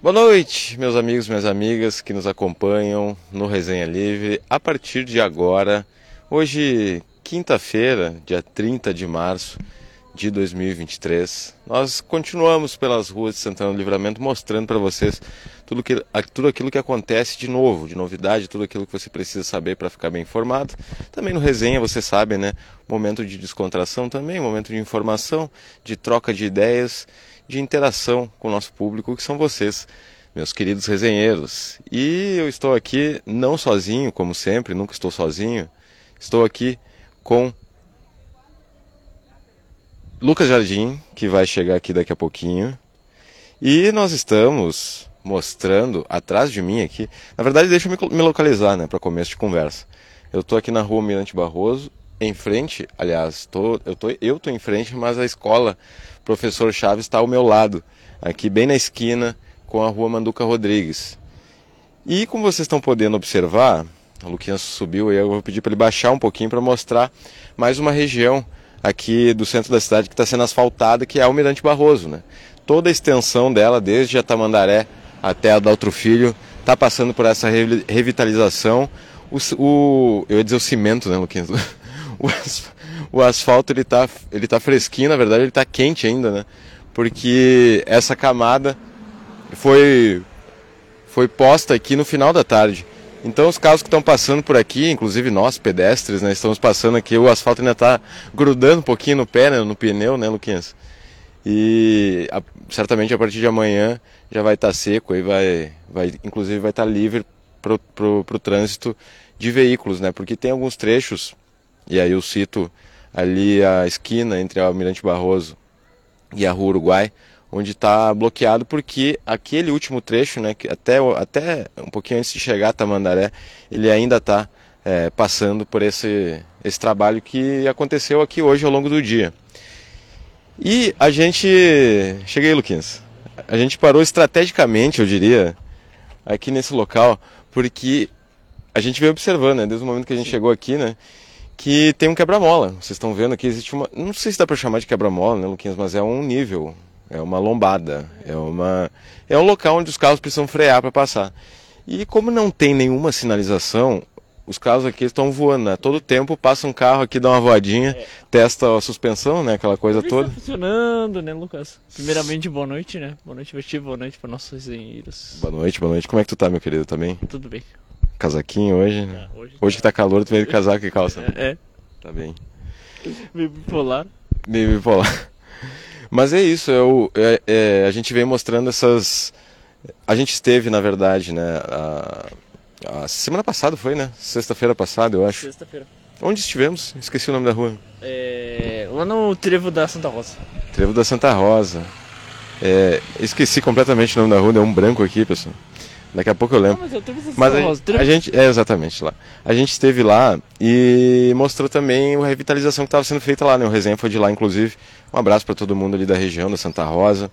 Boa noite, meus amigos, minhas amigas que nos acompanham no Resenha Livre. A partir de agora, hoje, quinta-feira, dia 30 de março de 2023, nós continuamos pelas ruas de Santana do Livramento mostrando para vocês tudo, que, tudo aquilo que acontece de novo, de novidade, tudo aquilo que você precisa saber para ficar bem informado. Também no Resenha, você sabe, né? Momento de descontração também, momento de informação, de troca de ideias de interação com o nosso público, que são vocês, meus queridos resenheiros. E eu estou aqui não sozinho, como sempre, nunca estou sozinho. Estou aqui com Lucas Jardim, que vai chegar aqui daqui a pouquinho. E nós estamos mostrando atrás de mim aqui. Na verdade, deixa eu me localizar, né, para começo de conversa. Eu estou aqui na rua Mirante Barroso, em frente, aliás, tô, eu, tô, eu tô em frente, mas a escola Professor Chaves está ao meu lado, aqui bem na esquina com a rua Manduca Rodrigues. E como vocês estão podendo observar, o Luquinhas subiu e eu vou pedir para ele baixar um pouquinho para mostrar mais uma região aqui do centro da cidade que está sendo asfaltada, que é o Mirante Barroso. Né? Toda a extensão dela, desde a Tamandaré até a Daltro Filho, está passando por essa revitalização. O, o, eu ia dizer o cimento, né, Luquinhas? o asfalto ele tá, ele tá fresquinho, na verdade ele tá quente ainda, né? Porque essa camada foi, foi posta aqui no final da tarde. Então os carros que estão passando por aqui, inclusive nós pedestres, né, estamos passando aqui, o asfalto ainda está grudando um pouquinho no pé, né, no pneu, né, Luquinhas? E a, certamente a partir de amanhã já vai estar tá seco e vai, vai, inclusive vai estar tá livre para o trânsito de veículos, né? Porque tem alguns trechos e aí eu cito ali a esquina entre a Almirante Barroso e a Rua Uruguai, onde está bloqueado porque aquele último trecho, né, até, até um pouquinho antes de chegar a Tamandaré, ele ainda está é, passando por esse, esse trabalho que aconteceu aqui hoje ao longo do dia. E a gente. Cheguei, Luquinhas. A gente parou estrategicamente, eu diria, aqui nesse local, porque a gente veio observando, né, desde o momento que a gente Sim. chegou aqui, né, que tem um quebra-mola. Vocês estão vendo aqui, existe uma. Não sei se dá para chamar de quebra-mola, né, Luquinhas, mas é um nível, é uma lombada, é uma. É um local onde os carros precisam frear para passar. E como não tem nenhuma sinalização, os carros aqui estão voando, né? Todo tempo passa um carro aqui, dá uma voadinha, é. testa a suspensão, né? Aquela coisa toda. Tá funcionando, né, Lucas? Primeiramente, boa noite, né? Boa noite, Vestivo, boa noite para nossos engenheiros. Boa noite, boa noite. Como é que tu tá, meu querido, também? Tudo bem casaquinho hoje, né? É, hoje, hoje tá... que tá calor, tu veio de casaco e calça. É. é. Tá bem. Meio bipolar. Meio bipolar. Mas é isso, eu, é, é, a gente vem mostrando essas. A gente esteve, na verdade, né? A, a semana passada foi, né? Sexta-feira passada, eu acho. Sexta-feira. Onde estivemos? Esqueci o nome da rua. É, lá no Trevo da Santa Rosa. Trevo da Santa Rosa. É, esqueci completamente o nome da rua, deu um branco aqui, pessoal. Daqui a pouco eu lembro. Não, mas eu mas a, a, gente é exatamente lá. A gente esteve lá e mostrou também a revitalização que estava sendo feita lá, né? O resenha foi de lá, inclusive. Um abraço para todo mundo ali da região, da Santa Rosa,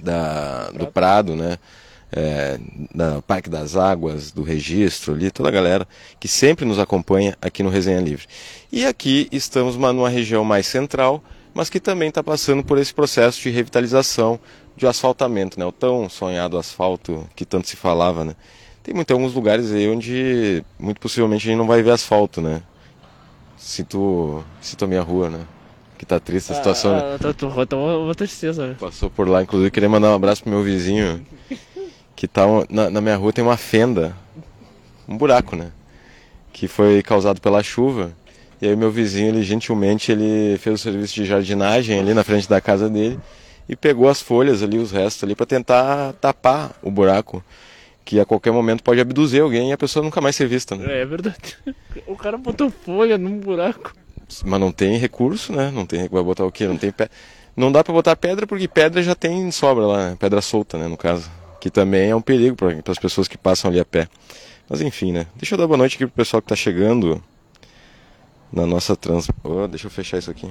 da, do Prado, né? É, da Parque das Águas, do Registro ali, toda a galera que sempre nos acompanha aqui no Resenha Livre. E aqui estamos numa região mais central, mas que também está passando por esse processo de revitalização, de asfaltamento, né? O tão sonhado asfalto que tanto se falava, né? Tem muito, alguns lugares aí onde muito possivelmente a gente não vai ver asfalto, né? Sinto, sinto a minha rua, né? Que tá triste a ah, situação. Ah, né? Tô, tô, uma tristeza. Né? Passou por lá, inclusive queria mandar um abraço pro meu vizinho, que tá na, na minha rua tem uma fenda, um buraco, né? Que foi causado pela chuva. E aí meu vizinho, ele gentilmente, ele fez o serviço de jardinagem ali na frente da casa dele e pegou as folhas ali, os restos ali, para tentar tapar o buraco. Que a qualquer momento pode abduzir alguém e a pessoa nunca mais ser vista, né? É, é verdade. O cara botou folha num buraco. Mas não tem recurso, né? Não tem. Vai botar o quê? Não tem pé. Não dá para botar pedra porque pedra já tem sobra lá, né? pedra solta, né? No caso. Que também é um perigo para as pessoas que passam ali a pé. Mas enfim, né? Deixa eu dar boa noite aqui pro pessoal que está chegando na nossa trans. Oh, deixa eu fechar isso aqui.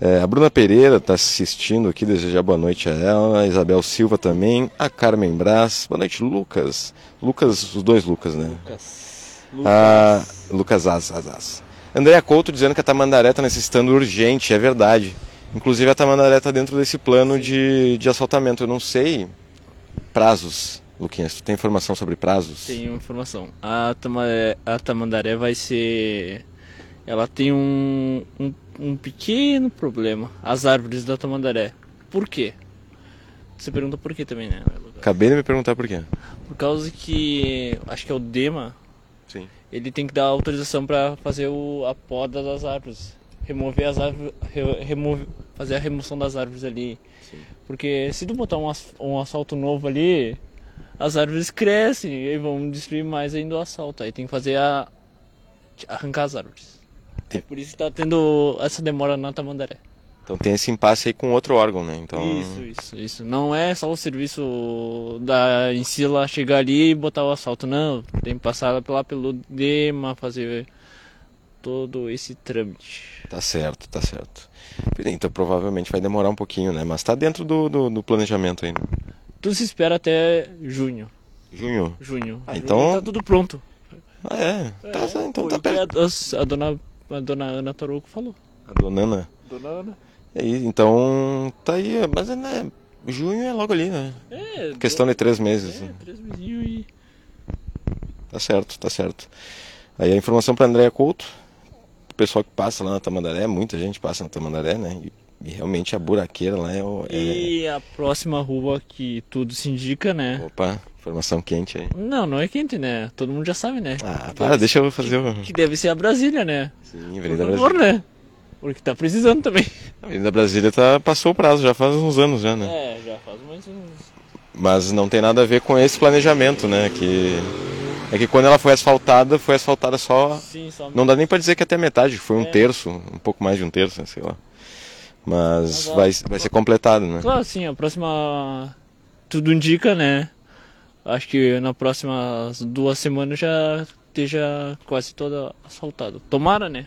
É, a Bruna Pereira está assistindo aqui, desejar boa noite a ela, a Isabel Silva também, a Carmen Brás, boa noite Lucas, Lucas, os dois Lucas, né? Lucas. A, Lucas As, As, As. Andréa Couto dizendo que a Tamandaré está necessitando urgente, é verdade. Inclusive a Tamandaré está dentro desse plano de, de assaltamento. Eu não sei prazos, Luquinhas? Tu tem informação sobre prazos? Tenho informação. A, tama- a tamandaré vai ser. Ela tem um, um, um pequeno problema. As árvores da tamandaré. Por quê? Você pergunta por quê também, né? Acabei de me perguntar por quê. Por causa que. Acho que é o DEMA. Sim. Ele tem que dar autorização para fazer o, a poda das árvores. Remover as árvores. fazer a remoção das árvores ali. Sim. Porque se tu botar um, um asfalto novo ali, as árvores crescem e vão destruir mais ainda o asfalto. Aí tem que fazer a. arrancar as árvores. É por isso que tá tendo essa demora na Tamandaré. Então tem esse impasse aí com outro órgão, né? Então, Isso, isso, isso. Não é só o serviço da Ensila chegar ali e botar o asfalto, não. Tem que passar lá pelo DEMA, fazer todo esse trâmite. Tá certo, tá certo. Então provavelmente vai demorar um pouquinho, né? Mas tá dentro do, do, do planejamento ainda. Tudo se espera até junho. Junho. Junho. Ah, Junho então- Tá tudo pronto. Ah, é. Tá, É, então tá o que perto. A, a dona, a dona Ana Tarouco falou. A dona Ana. Dona Ana? E aí, então tá aí, mas é, né? Junho é logo ali, né? É, Questão de três meses. né? É, três mesinhos e. Tá certo, tá certo. Aí a informação para Andréia Couto, o pessoal que passa lá na Tamandaré, muita gente passa na Tamandaré, né? E, e realmente a buraqueira lá é, o- é... E a próxima rua que tudo se indica, né? Opa, informação quente aí. Não, não é quente, né? Todo mundo já sabe, né? Ah, para, deixa eu fazer o. Que deve ser a Brasília, né? Sim, Por Avenida favor, Brasília. né? Porque tá precisando também. A Avenida Brasília tá, passou o prazo, já faz uns anos já, né? É, já faz mais uns. Mas não tem nada a ver com esse planejamento, né? Que é que quando ela foi asfaltada, foi asfaltada só. Sim, só. Não dá nem pra dizer que até metade, foi um É. terço, um pouco mais de um terço, né, sei lá. Mas Mas, vai, vai ser completado, né? Claro, sim, a próxima. Tudo indica, né? Acho que na próximas duas semanas já esteja quase toda asfaltado. Tomara, né?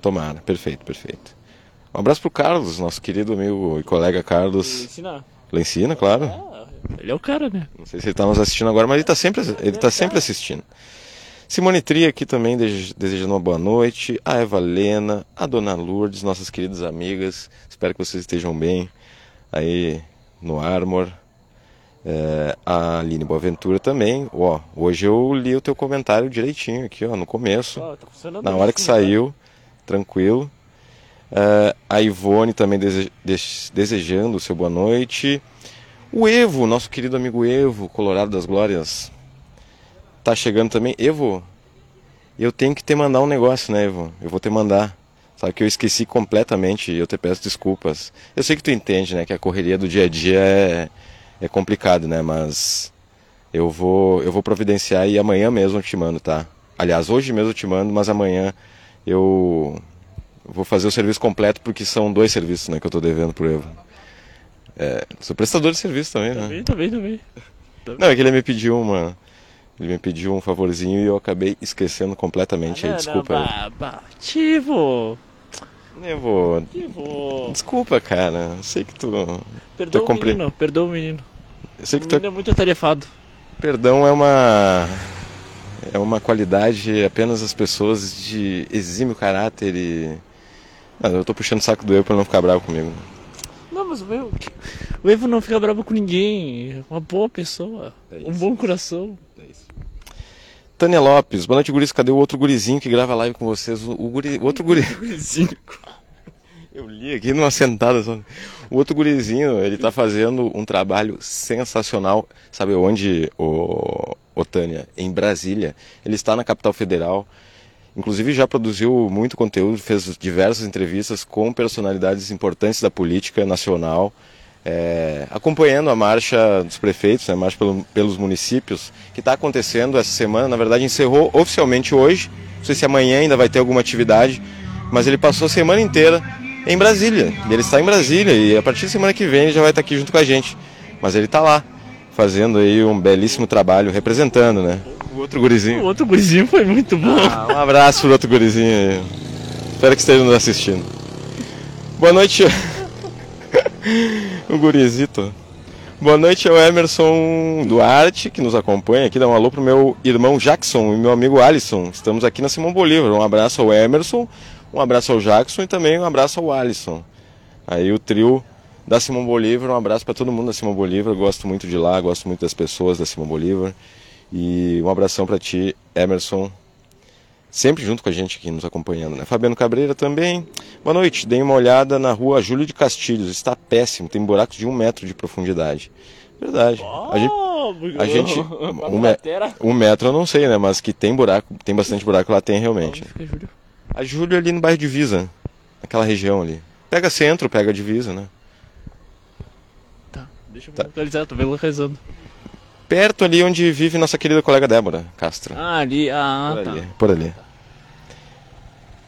Tomara, perfeito, perfeito. Um abraço pro Carlos, nosso querido amigo e colega Carlos Ensinar. Lencina, claro. Ah, ele é o cara, né? Não sei se ele está nos assistindo agora, mas ele está sempre, ele tá sempre assistindo. Simone Tri aqui também dese- desejando uma boa noite. A Eva Lena, a Dona Lourdes, nossas queridas amigas. Espero que vocês estejam bem aí no Armor. É, a Aline Boaventura também. Ó, hoje eu li o teu comentário direitinho aqui, ó, no começo. Tá funcionando Na hora que ótimo, né? saiu, tranquilo. É, a Ivone também dese- des- desejando o seu boa noite. O Evo, nosso querido amigo Evo, Colorado das Glórias, tá chegando também. Evo, eu tenho que te mandar um negócio, né, Evo? Eu vou te mandar. Sabe que eu esqueci completamente e eu te peço desculpas. Eu sei que tu entende, né, que a correria do dia a dia é, é complicado, né, mas eu vou, eu vou providenciar e amanhã mesmo eu te mando, tá? Aliás, hoje mesmo eu te mando, mas amanhã eu vou fazer o serviço completo porque são dois serviços, né, que eu tô devendo pro Evo. É, sou prestador de serviço também, né? Também, também, também. Não, é que ele me pediu uma. Ele me pediu um favorzinho e eu acabei esquecendo completamente. aí, Ah, desculpa. não, bah. Tivo! Vou. Tivo! Desculpa, cara. Sei que tu. Perdoa o compre- menino, perdoa o menino. Eu sei que tu. menino é muito atarefado. Perdão é uma. É uma qualidade apenas das pessoas de exímio caráter e. Não, eu tô puxando o saco do eu pra ele não ficar bravo comigo. Não, mas o Evo, o Evo não fica bravo com ninguém. É uma boa pessoa. É um isso. bom coração. Tânia Lopes, boa noite, guris. Cadê o outro gurizinho que grava live com vocês? O, guri, o outro guri. Eu li aqui numa sentada só. O outro gurizinho, ele tá fazendo um trabalho sensacional. Sabe onde, o, o Tânia? Em Brasília. Ele está na capital federal. Inclusive já produziu muito conteúdo, fez diversas entrevistas com personalidades importantes da política nacional, é, acompanhando a marcha dos prefeitos, né, a marcha pelo- pelos municípios, que está acontecendo essa semana. Na verdade, encerrou oficialmente hoje. Não sei se amanhã ainda vai ter alguma atividade, mas ele passou a semana inteira em Brasília. Ele está em Brasília e a partir da semana que vem ele já vai estar aqui junto com a gente. Mas ele está lá, fazendo aí um belíssimo trabalho, representando, né? O outro gurizinho. O outro gurizinho foi muito bom. Ah, um abraço pro outro gurizinho aí. Espero que esteja nos assistindo. Boa noite. o gurizito. Boa noite ao Emerson Duarte, que nos acompanha aqui. Dá um alô pro meu irmão Jackson e meu amigo Alisson. Estamos aqui na Simão Bolívar. Um abraço ao Emerson, um abraço ao Jackson e também um abraço ao Alisson. Aí o trio da Simão Bolívar. Um abraço para todo mundo da Simão Bolívar. Gosto muito de lá, gosto muito das pessoas da Simão Bolívar. E um abração para ti, Emerson. Sempre junto com a gente aqui nos acompanhando, né? Fabiano Cabreira também. Boa noite. Dei uma olhada na rua Júlio de Castilhos. Está péssimo. Tem buracos de um metro de profundidade. Verdade. Oh, a gente, a gente um, me, um, metro eu não sei, né? Mas que tem buraco, tem bastante buraco lá, tem realmente. Júlio? A Júlio ali no bairro Divisa, naquela região ali. Pega centro, pega divisa, né? Tá, deixa eu tá. localizar, tô vendo rezando. Perto ali onde vive nossa querida colega Débora Castro. Ah, ali, ah, por tá. Ali, por ali.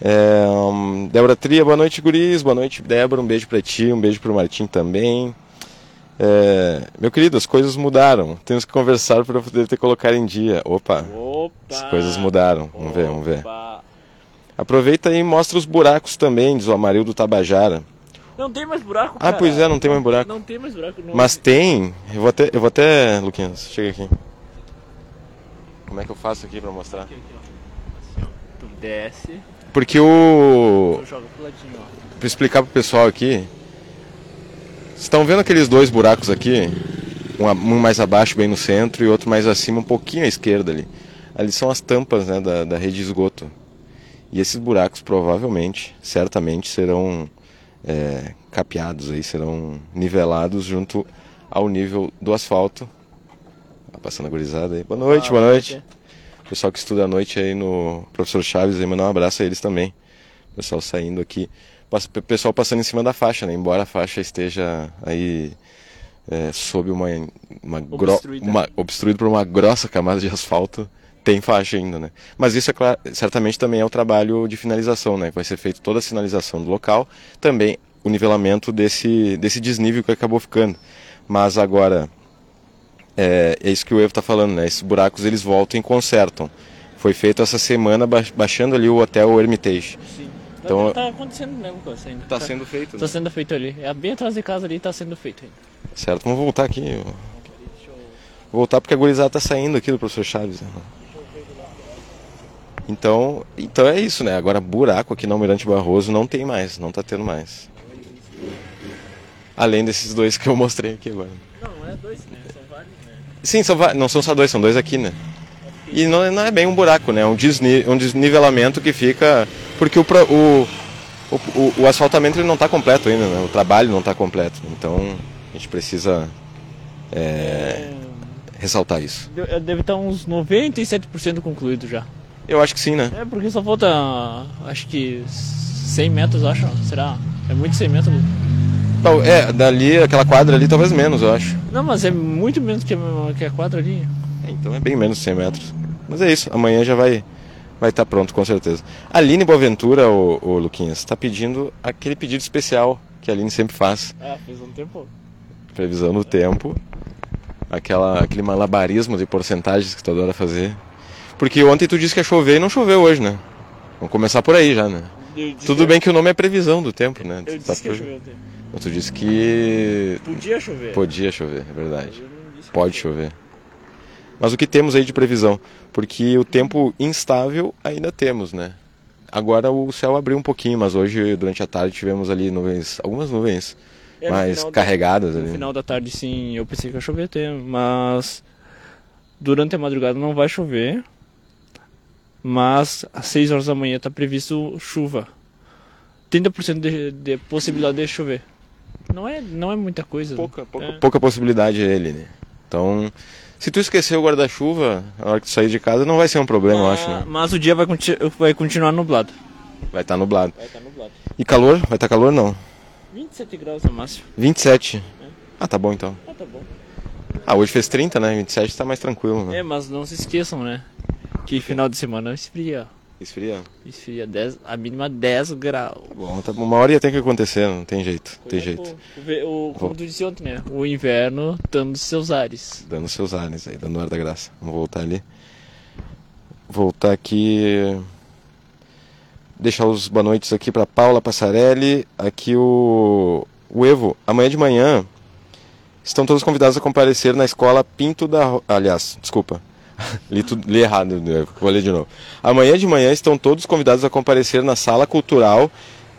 É, um, Débora Tria, boa noite, guris. Boa noite, Débora. Um beijo pra ti, um beijo pro Martim também. É, meu querido, as coisas mudaram. Temos que conversar para poder ter colocar em dia. Opa, Opa! As coisas mudaram. Vamos Opa. ver, vamos ver. Aproveita aí e mostra os buracos também, diz o Amarildo Tabajara. Não tem mais buraco, Ah, pois é, não tem mais buraco. Não tem mais buraco. Não. Mas tem. Eu vou até, eu vou até, Luquinhas, chega aqui. Como é que eu faço aqui para mostrar? Aqui, aqui. Tu desce, Porque o tu joga pro ladinho, ó. para explicar pro pessoal aqui, vocês estão vendo aqueles dois buracos aqui? Um, um mais abaixo, bem no centro, e outro mais acima, um pouquinho à esquerda ali. Ali são as tampas né, da, da rede de esgoto. E esses buracos provavelmente, certamente, serão é, capeados, aí, serão nivelados junto ao nível do asfalto. Tá passando a gurizada aí. Boa noite, Ah, boa noite. noite. Pessoal que estuda à noite aí no Professor Chaves, aí mandar um abraço a eles também. Pessoal saindo aqui. Pessoal passando em cima da faixa, né? Embora a faixa esteja aí é, sob uma, uma, Obstruída. uma obstruído por uma grossa camada de asfalto, tem faixa ainda, né? Mas isso é claro, certamente também é o trabalho de finalização, né? Vai ser feito toda a sinalização do local, também o nivelamento desse desse desnível que acabou ficando. Mas agora é, é isso que o Evo está falando, né? Esses buracos eles voltam e consertam. Foi feito essa semana ba- baixando ali o hotel Hermitage. Sim. Então- Então, tá acontecendo mesmo, Lucas, ainda. Tá sendo feito, Tá sendo feito ali. É bem atrás de casa ali, tá sendo feito ainda. Certo, vamos voltar aqui. Voltar porque a gurizada tá saindo aqui do professor Chaves. né? Então, então é isso, né? Agora buraco aqui no Almirante Barroso não tem mais, não tá tendo mais. Além desses dois que eu mostrei aqui agora. Não, é dois, né? São vários, né? Sim, são, não são só dois, são dois aqui, né? E não, é- não é bem um buraco, né? É um, desni, um desnivelamento que fica. Porque o, o, o, o, asfaltamento ele não está completo ainda, né? O trabalho não está completo. Então a gente precisa é, ressaltar isso. Deve- Deve estar uns 97% concluído já. Eu acho que sim, né? É, porque só falta, acho que 100 metros, acho. Será? É muito 100 metros? Tal- É, dali, aquela quadra ali, talvez menos, eu acho. Não, mas é muito menos que que a quadra ali. É, Então é bem menos de 100 metros. Mas é isso, amanhã já vai vai estar pronto, com certeza. A Aline Boaventura, o, o Luquinhas, está pedindo aquele pedido especial que a Aline sempre faz. Ah, fez um tempo. previsão do tempo, aquela, aquele malabarismo de porcentagens que tu adora fazer. Porque ontem tu disse que ia chover e não choveu hoje, né? Vamos começar por aí já, né? Tudo que- bem que o nome é previsão do tempo, né? Eu Tá disse que ia pro- chover ontem. Tu disse que Podia chover. podia chover, é verdade. Que Pode chover. Mas o que temos aí de previsão? Porque o tempo instável ainda temos, né? Agora o céu abriu um pouquinho, mas hoje durante a tarde tivemos ali nuvens, algumas nuvens É, mais final da- carregadas No ali. final da tarde, sim, eu pensei que ia chover até, mas durante a madrugada não vai chover. Mas às 6 horas da manhã está previsto chuva. 30% de, de possibilidade de chover. Não é, não é muita coisa. pouca, pouca, É. pouca possibilidade ele, né? Então, se tu esquecer o guarda-chuva na hora que tu sair de casa, não vai ser um problema, eu acho, né? Mas o dia vai, conti- vai continuar nublado. Vai estar nublado. Vai estar nublado. E calor? Vai estar calor não? 27 graus no máximo. 27. Ah, tá bom então. Ah, tá bom. Ah, hoje fez 30, né? 27 tá mais tranquilo, né? É, mas não se esqueçam, né? Que final de semana esfria. Esfria. Esfria 10, a mínima 10 graus. Bom, tá, uma hora ia ter que acontecer, não tem jeito, tem Coisa jeito. boa. O, como tu disse ontem, né? O inverno dando seus ares. Dando seus ares aí, dando ar da graça. Vamos voltar ali. Voltar aqui. Deixar os boa noites aqui para Paula Passarelli. Aqui o, o Evo. Amanhã de manhã estão todos convidados a comparecer na escola Pinto da. Aliás, desculpa. Li, tudo, li errado, Evo. Vou ler de novo. Amanhã de manhã estão todos convidados a comparecer na sala cultural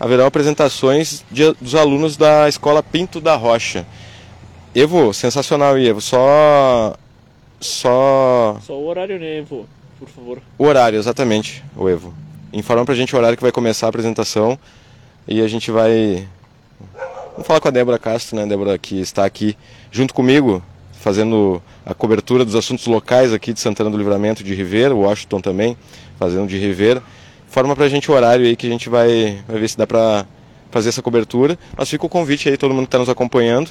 haverão apresentações de, dos alunos da Escola Pinto da Rocha. Evo, sensacional, Evo. Só. Só. Só o horário, né, Evo? Por favor. O horário, exatamente, o Evo. Informa pra gente o horário que vai começar a apresentação e a gente vai. Vamos falar com a Débora Castro, né? A Débora que está aqui junto comigo, fazendo a cobertura dos assuntos locais aqui de Santana do Livramento, de Ribeira, Washington também, fazendo de Ribeira. Forma pra gente o horário aí que a gente vai, vai ver se dá pra fazer essa cobertura. Mas fica o convite aí, todo mundo que está nos acompanhando.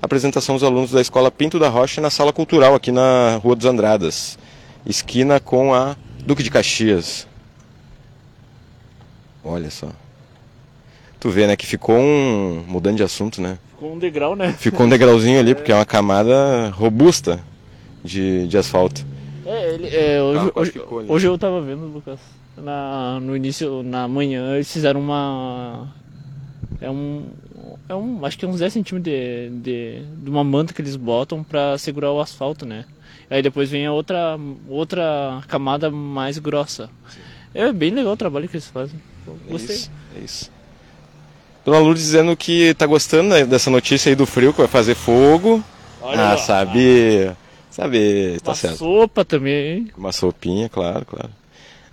Apresentação dos alunos da Escola Pinto da Rocha na Sala Cultural, aqui na Rua dos Andradas, esquina com a Duque de Caxias. Olha só. Tu vê, né, que ficou um. mudando de assunto, né? Ficou um degrau, né? Ficou um degrauzinho ali, porque é uma camada robusta de, de asfalto. É, ele, é, hoje, Tá, hoje, ficou ali. hoje eu tava vendo, Lucas, na, no início, na manhã, eles fizeram uma. É um. É um. Acho que é uns 10 centímetros de, de, de uma manta que eles botam pra segurar o asfalto, né? Aí depois vem a outra, outra camada mais grossa. É bem legal o trabalho que eles fazem. É Gostei. isso, é isso. Dona Lourdes dizendo que tá gostando né, dessa notícia aí do frio, que vai fazer fogo. Olha ah, lá. sabe. Sabe, tá Uma certo. sopa também, hein? Uma sopinha, claro, claro.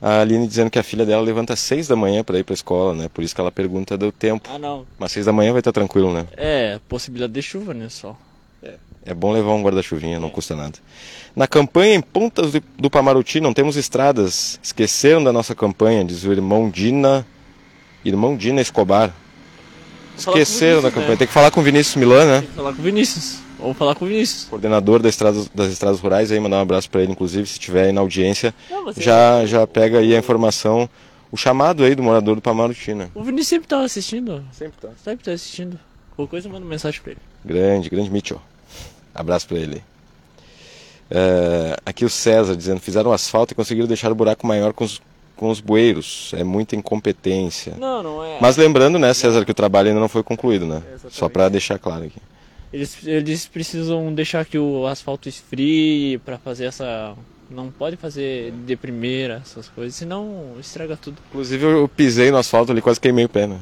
A Aline dizendo que a filha dela levanta às seis da manhã para ir pra escola, né? Por isso que ela pergunta do tempo. Ah, não. Mas seis da manhã vai estar tranquilo, né? É, possibilidade de chuva, né? Só. É bom levar um guarda-chuvinha, não custa nada. Na campanha em Pontas do, do Pamaruti não temos estradas. Esqueceram da nossa campanha, diz o irmão Dina. Irmão Dina Escobar. Esqueceram da Vinícius, campanha. né? Tem que falar com o Vinícius Milan, né? Tem que falar com o Vinícius. Vamos falar com o Vinícius. Coordenador das estradas, das estradas rurais aí, mandar um abraço para ele, inclusive, se estiver aí na audiência. Não, Já, já pega aí a informação, o chamado aí do morador do Pamaruti, né? O Vinícius sempre tava assistindo. Sempre tá. Sempre tá assistindo. Qualquer coisa, manda mensagem pra ele. Grande, grande Mitchell. Abraço para ele. É, aqui o César dizendo, fizeram asfalto e conseguiram deixar o buraco maior com os, com os bueiros. É muita incompetência. Não, não é. Mas lembrando, né, César, que o trabalho ainda não foi concluído, né? Exatamente. Só para deixar claro aqui. Eles, eles precisam deixar que o asfalto esfrie pra fazer essa. Não pode fazer de primeira essas coisas, senão estraga tudo. Inclusive eu pisei no asfalto ali, quase queimei o pé, né?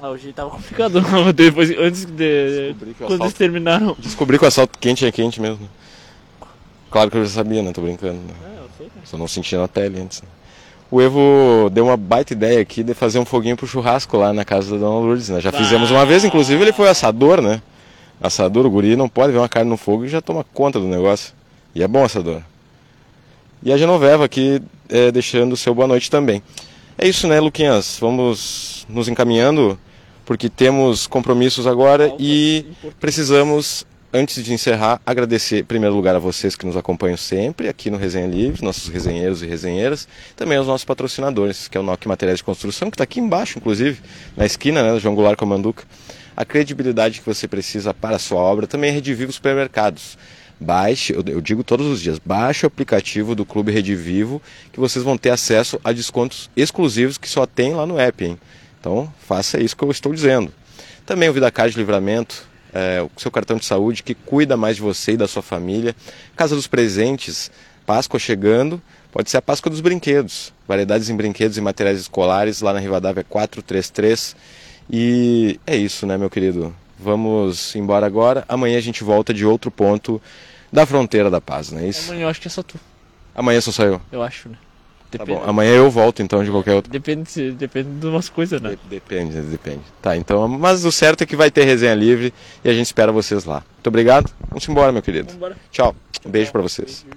Ah, hoje tava complicado. Depois, antes de. Descobri que o Quando eles asfalto- terminaram. Descobri que o asfalto quente é quente mesmo. Claro que eu já sabia, né? Tô brincando. né? É, eu sei, né? Só não sentia na pele antes. né? O Evo deu uma baita ideia aqui de fazer um foguinho pro churrasco lá na casa da Dona Lourdes, né? Já fizemos uma vez, inclusive ele foi assador, né? Assador, o guri não pode ver uma carne no fogo e já toma conta do negócio. E é bom assador. E a Genoveva aqui é, deixando o seu boa noite também. É isso, né, Luquinhas? Vamos nos encaminhando, porque temos compromissos agora e precisamos, antes de encerrar, agradecer, em primeiro lugar, a vocês que nos acompanham sempre aqui no Resenha Livre, nossos resenheiros e resenheiras, também aos nossos patrocinadores, que é o NOC Materiais de Construção, que está aqui embaixo, inclusive, na esquina, né, João Goulart com a credibilidade que você precisa para a sua obra também é Supermercados. Baixe, eu, digo todos os dias, baixe o aplicativo do Clube Rede Vivo, que vocês vão ter acesso a descontos exclusivos que só tem lá no app, hein? Então, faça isso que eu estou dizendo. Também o VidaCard de Livramento, é, o seu cartão de saúde que cuida mais de você e da sua família. Casa dos Presentes, Páscoa chegando, pode ser a Páscoa dos Brinquedos. Variedades em brinquedos e materiais escolares lá na Rivadavia 433. E é isso, né, meu querido? Vamos embora agora. Amanhã a gente volta de outro ponto da fronteira da paz, não é isso? Amanhã eu acho que é só tu. Amanhã só saiu. Eu acho, né? Tá Depende, bom. Amanhã eu volto então de qualquer outro. depende, depende de umas coisas, né? De- Depende, depende. Tá, então, mas o certo é que vai ter resenha livre e a gente espera vocês lá. Muito obrigado. Vamos embora, meu querido. Vambora. Tchau. Um beijo pra vocês. Beijo.